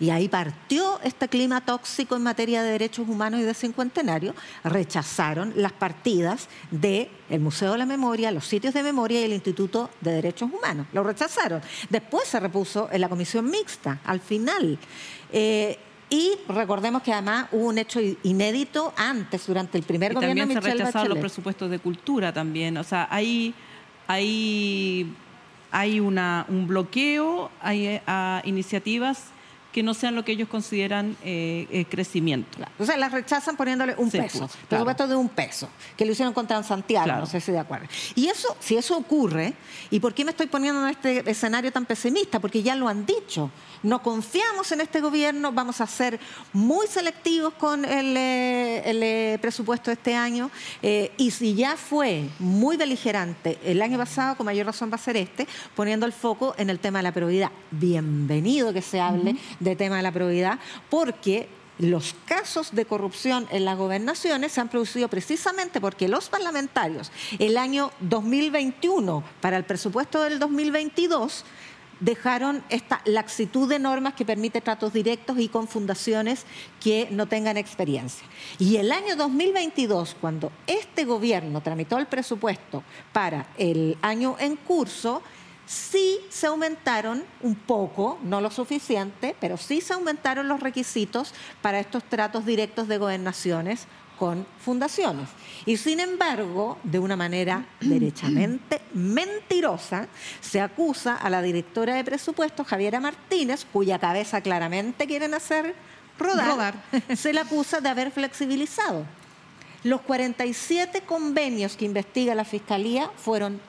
y ahí partió este clima tóxico en materia de derechos humanos y de cincuentenario, rechazaron las partidas del Museo de la Memoria, los sitios de memoria y el Instituto de Derechos Humanos. Lo rechazaron. Después se repuso en la comisión mixta, al final. Eh, y recordemos que además hubo un hecho inédito antes, durante el primer gobierno también se rechazaron los presupuestos de cultura también. O sea, hay, hay, hay una, un bloqueo hay, a iniciativas que no sean lo que ellos consideran eh, eh, crecimiento. O sea, las rechazan poniéndole un peso, pues, presupuesto de un peso, que lo hicieron contra Santiago, no sé si de acuerdo. Y eso, si eso ocurre, ¿y por qué me estoy poniendo en este escenario tan pesimista? Porque ya lo han dicho, no confiamos en este gobierno, vamos a ser muy selectivos con el, eh, presupuesto de este año, y si ya fue muy beligerante el año pasado, con mayor razón va a ser este, poniendo el foco en el tema de la probidad. Bienvenido que se hable de tema de la probidad, porque los casos de corrupción en las gobernaciones se han producido precisamente porque los parlamentarios el año 2021 para el presupuesto del 2022 dejaron esta laxitud de normas que permite tratos directos y con fundaciones que no tengan experiencia. Y el año 2022, cuando este gobierno tramitó el presupuesto para el año en curso, sí se aumentaron un poco, no lo suficiente, pero sí se aumentaron los requisitos para estos tratos directos de gobernaciones con fundaciones. Y sin embargo, de una manera derechamente mentirosa, se acusa a la directora de presupuestos, Javiera Martínez, cuya cabeza claramente quieren hacer rodar, se le acusa de haber flexibilizado. Los 47 convenios que investiga la Fiscalía fueron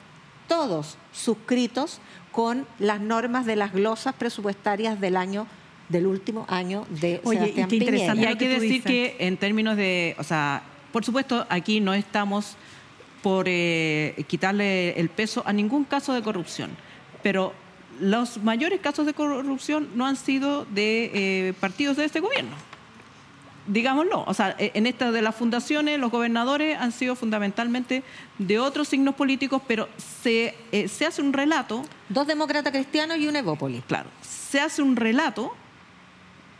todos suscritos con las normas de las glosas presupuestarias del año del último año de Oye, Sebastián y Piñera. Y hay que decir que en términos de, o sea, por supuesto, aquí no estamos por eh, quitarle el peso a ningún caso de corrupción, pero los mayores casos de corrupción no han sido de eh, partidos de este gobierno digámoslo, o sea, e, en esta de las fundaciones, los gobernadores han sido fundamentalmente de otros signos políticos, pero se, eh, se hace un relato. Dos demócratas cristianos y un Evópolis. Claro, se hace un relato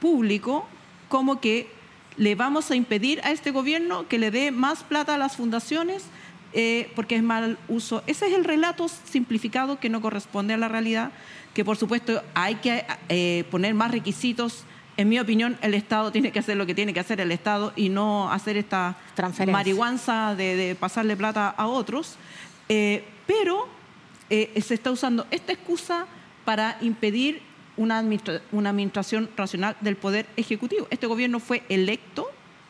público como que le vamos a impedir a este gobierno que le dé más plata a las fundaciones eh, porque es mal uso. Ese es el relato simplificado que no corresponde a la realidad, que por supuesto hay que eh, poner más requisitos en mi opinión, el Estado tiene que hacer lo que tiene que hacer el Estado y no hacer esta marihuanza de, pasarle plata a otros. Eh, pero eh, se está usando esta excusa para impedir una, administración racional del Poder Ejecutivo. Este gobierno fue electo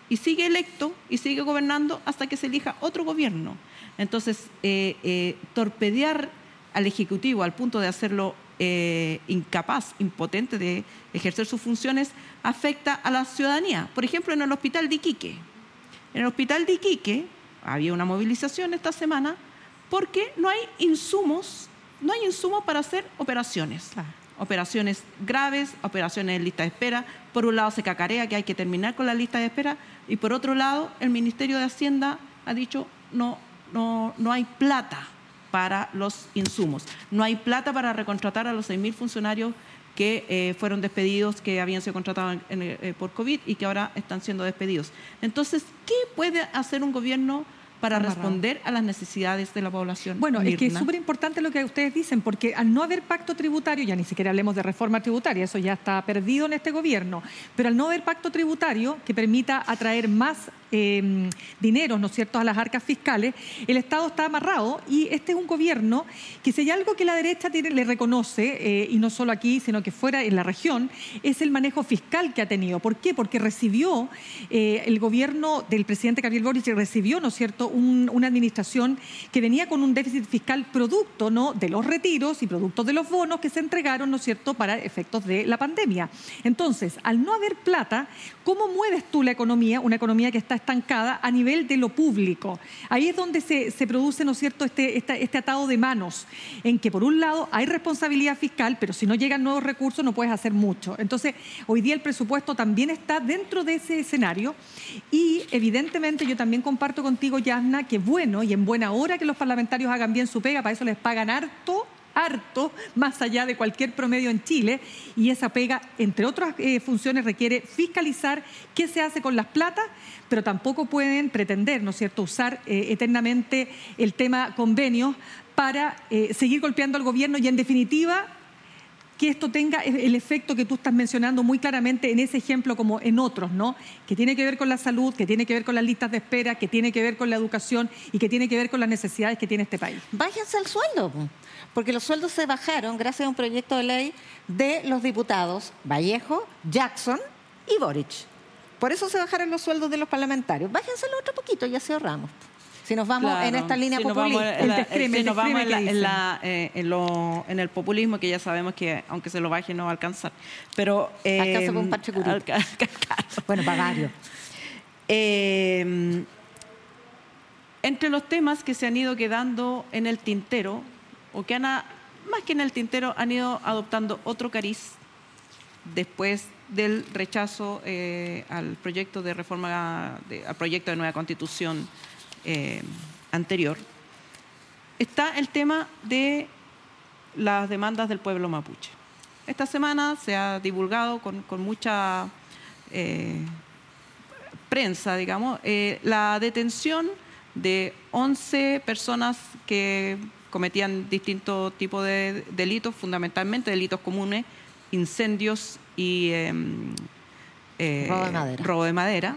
y sigue electo y sigue gobernando hasta que se elija otro gobierno. Entonces, eh, torpedear al Ejecutivo al punto de hacerlo eh, incapaz, impotente de ejercer sus funciones, afecta a la ciudadanía. Por ejemplo, en el hospital de Iquique. En el hospital de Iquique había una movilización esta semana porque no hay insumos, no hay insumos para hacer operaciones. Operaciones graves, operaciones en lista de espera. Por un lado se cacarea que hay que terminar con la lista de espera y por otro lado el Ministerio de Hacienda ha dicho no, no, no hay plata para los insumos. No hay plata para recontratar a los 6.000 funcionarios que eh, fueron despedidos, que habían sido contratados eh, por COVID y que ahora están siendo despedidos. Entonces, ¿qué puede hacer un gobierno para responder a las necesidades de la población. Bueno, es que es súper importante lo que ustedes dicen, porque al no haber pacto tributario, ya ni siquiera hablemos de reforma tributaria, eso ya está perdido en este gobierno, pero al no haber pacto tributario que permita atraer más eh, dinero, ¿no es cierto?, a las arcas fiscales, el Estado está amarrado y este es un gobierno que si hay algo que la derecha le reconoce, eh, y no solo aquí, sino que fuera en la región, es el manejo fiscal que ha tenido. ¿Por qué? Porque recibió eh, el gobierno del presidente Gabriel Boric, recibió, ¿no es cierto?, una administración que venía con un déficit fiscal producto ¿no? de los retiros y producto de los bonos que se entregaron, ¿no es cierto?, para efectos de la pandemia. Entonces, al no haber plata, ¿cómo mueves tú la economía, una economía que está estancada a nivel de lo público? Ahí es donde se, produce, ¿no es cierto?, este, este, atado de manos, en que por un lado hay responsabilidad fiscal, pero si no llegan nuevos recursos no puedes hacer mucho. Entonces, hoy día el presupuesto también está dentro de ese escenario y evidentemente yo también comparto contigo, ya que bueno y en buena hora que los parlamentarios hagan bien su pega, para eso les pagan harto harto, más allá de cualquier promedio en Chile, y esa pega, entre otras eh, funciones, requiere fiscalizar qué se hace con las platas, pero tampoco pueden pretender, ¿no es cierto?, usar eh, eternamente el tema convenios para eh, seguir golpeando al gobierno y, en definitiva, que esto tenga el efecto que tú estás mencionando muy claramente en ese ejemplo como en otros, ¿no? Que tiene que ver con la salud, que tiene que ver con las listas de espera, que tiene que ver con la educación y que tiene que ver con las necesidades que tiene este país. Bájense el sueldo, porque los sueldos se bajaron gracias a un proyecto de ley de los diputados Vallejo, Jackson y Boric. Por eso se bajaron los sueldos de los parlamentarios. Bájenselo otro poquito y así ahorramos si nos vamos en esta línea populista. si nos vamos en, el populismo, que ya sabemos que aunque se lo baje no va a alcanzar. Pero, eh, un parche Bueno, pagario. Eh, entre los temas que se han ido quedando en el tintero, o que han, más que en el tintero, han ido adoptando otro cariz, después del rechazo eh, al proyecto de reforma, al proyecto de nueva constitución eh, anterior, está el tema de las demandas del pueblo mapuche. Esta semana se ha divulgado con, mucha eh, prensa, digamos, la detención de 11 personas que cometían distintos tipos de delitos, fundamentalmente delitos comunes, incendios y em, eh, robo, de madera.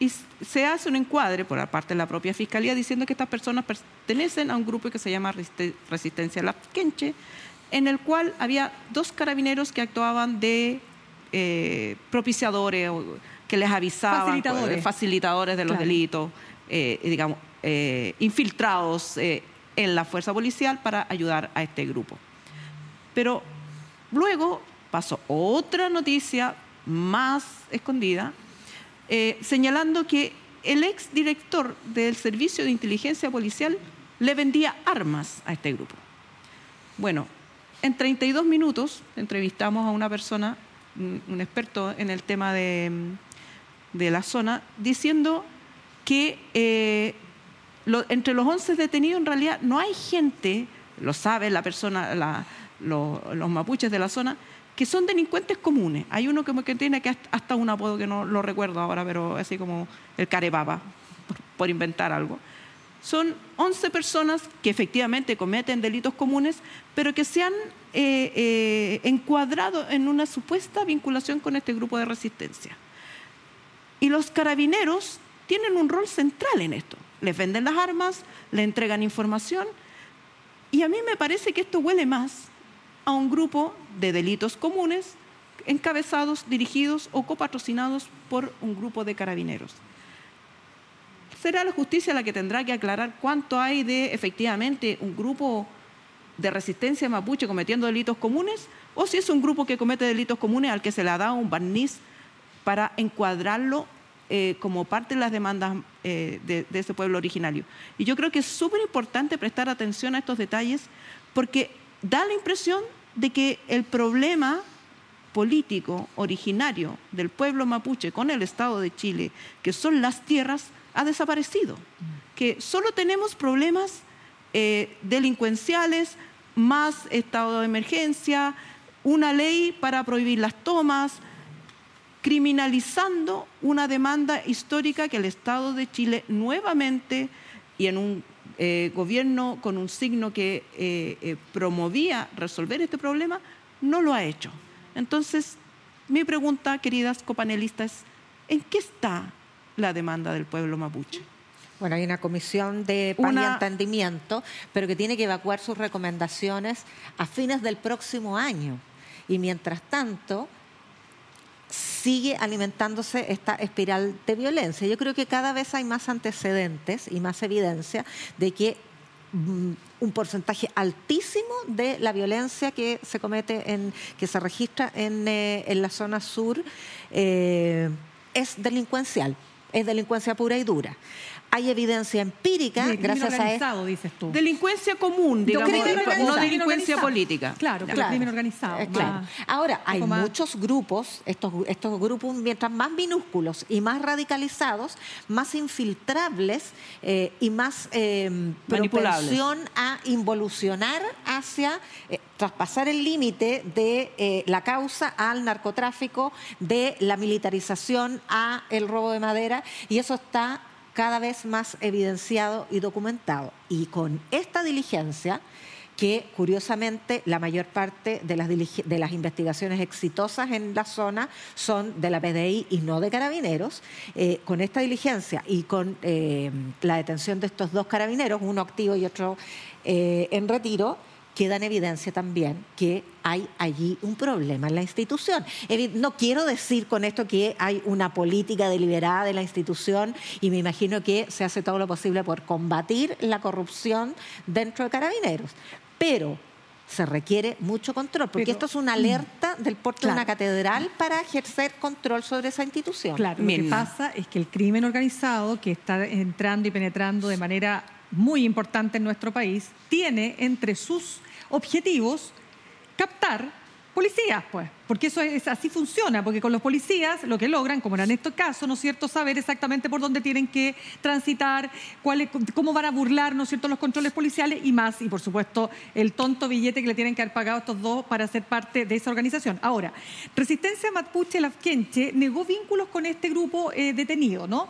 Y se hace un encuadre por parte de la propia Fiscalía diciendo que estas personas pertenecen a un grupo que se llama Resistencia La Quenche, en el cual había dos carabineros que actuaban de eh, propiciadores, que les avisaban, facilitadores, facilitadores de los delitos, eh, digamos, infiltrados en la fuerza policial para ayudar a este grupo. Pero luego pasó otra noticia más escondida, eh, señalando que el ex director del Servicio de Inteligencia Policial le vendía armas a este grupo. Bueno, en 32 minutos entrevistamos a una persona, un experto en el tema de, la zona, diciendo que eh, entre los 11 detenidos en realidad no hay gente, lo sabe la persona, los mapuches de la zona, que son delincuentes comunes. Hay uno que, que tiene que hasta un apodo que no lo recuerdo ahora, pero así como el carepapa, por, por inventar algo. Son 11 personas que efectivamente cometen delitos comunes, pero que se han eh, eh, encuadrado en una supuesta vinculación con este grupo de resistencia. Y los carabineros tienen un rol central en esto les venden las armas, le entregan información. Y a mí me parece que esto huele más a un grupo de delitos comunes encabezados, dirigidos o copatrocinados por un grupo de carabineros. Será la justicia la que tendrá que aclarar cuánto hay de efectivamente un grupo de resistencia mapuche cometiendo delitos comunes o si es un grupo que comete delitos comunes al que se le ha dado un barniz para encuadrarlo eh, como parte de las demandas eh, de, ese pueblo originario. Y yo creo que es súper importante prestar atención a estos detalles porque da la impresión de que el problema político originario del pueblo mapuche con el Estado de Chile, que son las tierras, ha desaparecido. Que solo tenemos problemas eh, delincuenciales, más estado de emergencia, una ley para prohibir las tomas, criminalizando una demanda histórica que el Estado de Chile nuevamente y en un eh, gobierno con un signo que eh, eh, promovía resolver este problema, no lo ha hecho. Entonces, mi pregunta, queridas copanelistas, ¿en qué está la demanda del pueblo mapuche? Bueno, hay una comisión de paz y entendimiento, pero que tiene que evacuar sus recomendaciones a fines del próximo año. Y mientras tanto, sigue alimentándose esta espiral de violencia. Yo creo que cada vez hay más antecedentes y más evidencia de que mm, un porcentaje altísimo de la violencia que se comete en, que se registra en, eh, la zona sur eh, es delincuencial, es delincuencia pura y dura hay evidencia empírica gracias a esto. dices tú. Delincuencia común, digamos, no delincuencia política. Claro, claro. crimen organizado. Eh, Ahora, hay muchos grupos, estos, estos grupos mientras más minúsculos y más radicalizados, más infiltrables eh, y más eh, propensión a involucionar hacia eh, traspasar el límite de la causa al narcotráfico, de la militarización a el robo de madera, y eso está cada vez más evidenciado y documentado. Y con esta diligencia, que curiosamente la mayor parte de las, de las, investigaciones exitosas en la zona son de la PDI y no de carabineros, eh, con esta diligencia y con eh, la detención de estos dos carabineros, uno activo y otro eh, en retiro, queda en evidencia también que hay allí un problema en la institución. No quiero decir con esto que hay una política deliberada de la institución y me imagino que se hace todo lo posible por combatir la corrupción dentro de carabineros, pero se requiere mucho control, porque esto es una mm, alerta del porte de una catedral para ejercer control sobre esa institución. Claro, lo que pasa es que el crimen organizado que está entrando y penetrando de manera muy importante en nuestro país, tiene entre sus objetivos captar policías, pues. Porque eso es así funciona, porque con los policías lo que logran, como era en este caso, ¿no es cierto?, saber exactamente por dónde tienen que transitar, cuál cómo van a burlar, ¿no es cierto?, los controles policiales y más, y por supuesto el tonto billete que le tienen que haber pagado estos dos para ser parte de esa organización. Ahora, Resistencia Mapuche Lafkenche negó vínculos con este grupo eh, detenido, ¿no?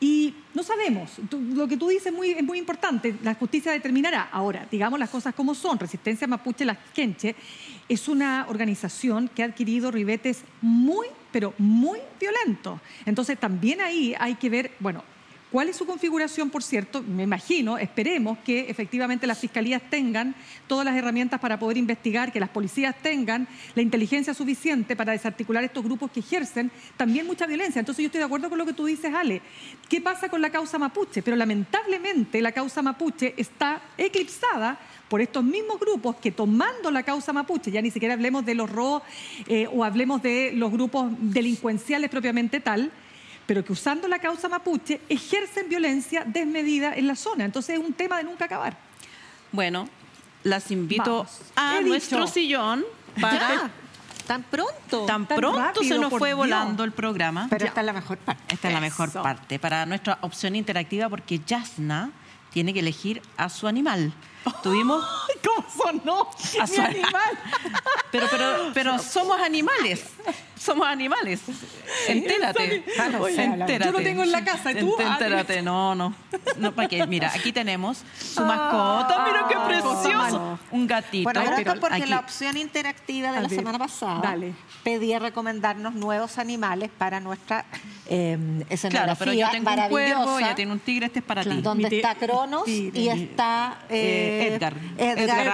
Y no sabemos, lo que tú dices muy, es muy importante, la justicia determinará. Ahora, digamos las cosas como son, Resistencia Mapuche Lafkenche es una organización que ha adquirido ribetes muy, pero muy violentos. Entonces también ahí hay que ver, bueno, ¿Cuál es su configuración, por cierto? Me imagino, esperemos que efectivamente las fiscalías tengan todas las herramientas para poder investigar, que las policías tengan la inteligencia suficiente para desarticular estos grupos que ejercen también mucha violencia. Entonces yo estoy de acuerdo con lo que tú dices, Ale. ¿Qué pasa con la causa mapuche? Pero lamentablemente la causa mapuche está eclipsada por estos mismos grupos que tomando la causa mapuche, ya ni siquiera hablemos de los RO eh, o hablemos de los grupos delincuenciales propiamente tal, pero que usando la causa mapuche ejercen violencia desmedida en la zona. Entonces es un tema de nunca acabar. Bueno, las invito a nuestro sillón para... Tan pronto. Tan, pronto se nos fue volando el programa. Pero esta es la mejor parte. Esta es la mejor parte para nuestra opción interactiva porque Yasna tiene que elegir a su animal. Tuvimos. ¿Cómo sonó? A su animal. Pero, pero, pero somos animales. Somos animales. Entérate. entérate. Yo lo tengo en la casa. ¿y tú? Entérate. No, no. no ¿para qué? Mira, aquí tenemos su mascota. Mira qué precioso. Un gatito. Bueno, pero porque la opción interactiva de la semana pasada pedía recomendarnos nuevos animales para nuestra eh, escenografía claro, pero yo tengo un cuervo, ya tiene un tigre, este es para ti. Donde está Cronos y está... Eh, Edgar. Edgar,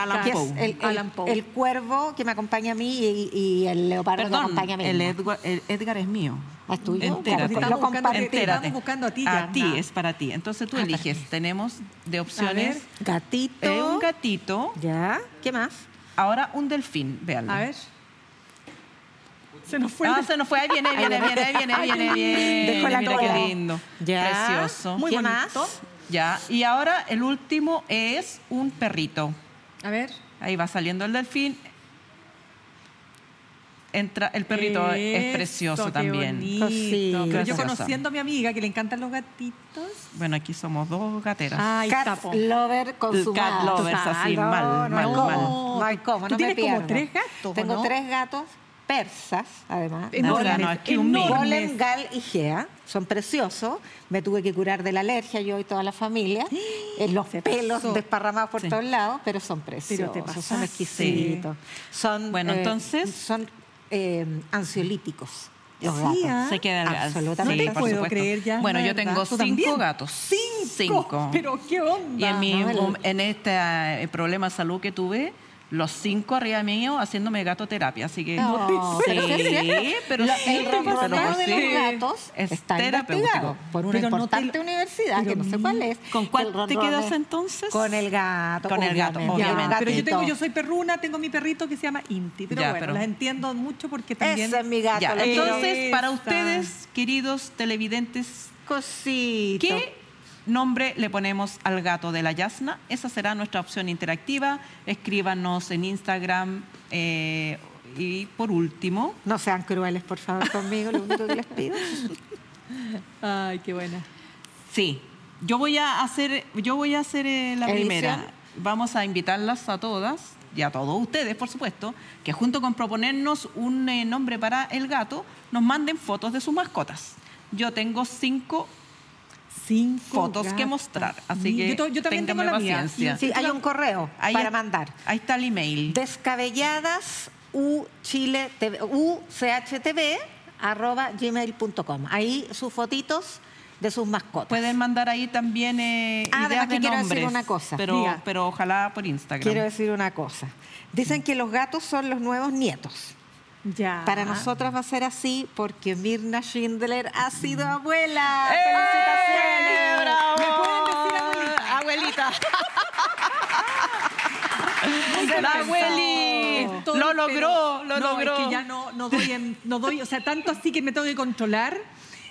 Allan Poe. El, cuervo que me acompaña a mí y, el leopardo que me acompaña a mí. El Edgar, el Edgar es mío. ¿Es tuyo? Entérate. Estamos buscando, Entérate. buscando a ti. Ya. A ti, es para ti. Entonces tú ah, eliges. Tenemos de opciones... gatito. Eh, un gatito. Ya. ¿Qué más? Ahora un delfín, véanlo. A ver. Se nos fue. Ah, se nos fue. Ahí viene, ahí viene, viene, viene, viene, viene. Mira qué lindo. Ya. Precioso. Muy ¿Qué más? Ya, y ahora el último es un perrito. A ver. Ahí va saliendo el delfín. Entra, el perrito es precioso también. Sí, yo conociendo a mi amiga que le encantan los gatitos. Bueno, aquí somos dos gateras. Ay, cat lover con su Cat lovers, así, mal, mal, mal. No hay cómo, no ¿Tú tienes como tres gatos, Tengo tres gatos persas, además. Ahora no, aquí un Golem, Gal y Gea. Son preciosos. Me tuve que curar de la alergia yo y toda la familia. en los pelos desparramados por todos lados, pero son preciosos, son exquisitos. Son, bueno, eh, entonces... Son eh, ansiolíticos. Los ¿ah? Se queda Absolutamente. no te puedo creer ya. Bueno, yo tengo cinco gatos. ¿Cinco? Pero qué onda. Y en, mi, en este eh, problema de salud que tuve, los cinco arriba mío haciéndome gatoterapia, así que no, sí, pero sí, el ronroneo de los gatos es está por una importante universidad que no sé cuál es. ¿Con cuál te quedas entonces? Con el gato. Con el gato, obviamente. pero yo tengo, yo soy perruna, tengo mi perrito que se llama Inti, pero bueno, las entiendo mucho porque también. Ese es mi gato. entonces, para ustedes, queridos televidentes, cosito. ¿qué nombre le ponemos al gato de la Yasna. Esa será nuestra opción interactiva. Escríbanos en Instagram. Eh, y por último. No sean crueles, por favor, conmigo, lo único que les pido. Ay, qué buena. Sí, yo voy a hacer, yo voy a hacer eh, la primera. Vamos a invitarlas a todas y a todos ustedes, por supuesto, que junto con proponernos un eh, nombre para el gato, nos manden fotos de sus mascotas. Yo tengo cinco fotos que mostrar. Así que yo, también tengo la Mía. Sí, hay un correo para mandar. Ahí está el email. Descabelladas uchile uchtv arroba gmail.com. Ahí sus fotitos de sus mascotas. Pueden mandar ahí también eh, ah, ideas de quiero decir una cosa. Pero, pero ojalá por Instagram. Quiero decir una cosa. Dicen que los gatos son los nuevos nietos. Para nosotras va a ser así porque Mirna Schindler ha sido abuela. ¡Eh! ¡Felicitaciones! ¿Me pueden decir abuelita? La abueli lo logró, lo no, logró. Es que ya no, no, doy, no doy, o sea, tanto así que me tengo que controlar.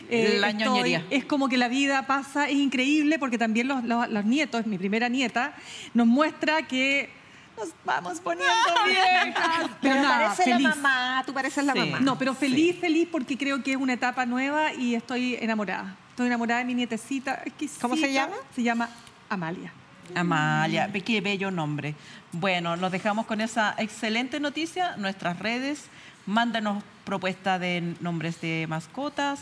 Eh, la estoy, es como que la vida pasa, es increíble porque también los, los, los nietos, mi primera nieta, nos muestra que nos vamos poniendo viejas. Pero nada, parece feliz. la mamá, tú pareces la Sí. mamá. No, pero feliz, feliz porque creo que es una etapa nueva y estoy enamorada. Estoy enamorada de mi nietecita. exquisita. ¿Cómo se llama? Se llama Amalia. Amalia, qué bello nombre. Bueno, nos dejamos con esa excelente noticia. Nuestras redes, mándanos propuestas de nombres de mascotas,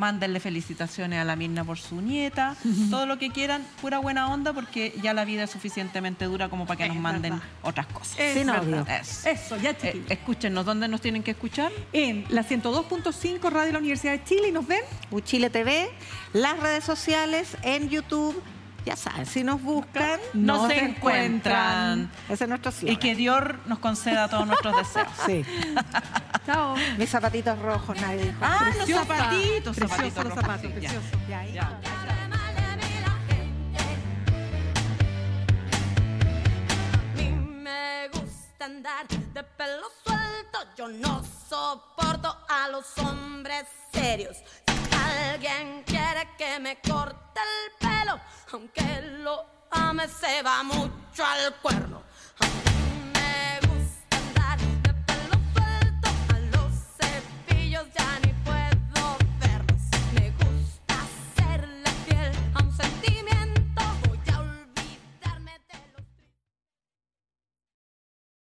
mándenle felicitaciones a la Mirna por su nieta, todo lo que quieran, pura buena onda, porque ya la vida es suficientemente dura como para que nos manden verdad. otras cosas. Es Sin verdad. odio. Eso. Eso, ya Eh, escúchenos, ¿dónde nos tienen que escuchar? En la 102.5 Radio de la Universidad de Chile y nos ven. Uchile TV, las redes sociales, en YouTube. Ya saben, si nos buscan, Nos Nos encuentran. ese es nuestro Y slogan. que Dios nos conceda todos nuestros deseos. Sí. Chao. Mis zapatitos rojos, nadie dijo. Ah, los Preciosa. zapatitos, Preciosos los zapatos, sí, ya. preciosos. Ya, ahí. Ya. A mí me gusta andar de pelo suelto. Yo no soporto a los hombres serios. Si alguien quiere que me corte el pelo, aunque lo ame, se va mucho al cuerno.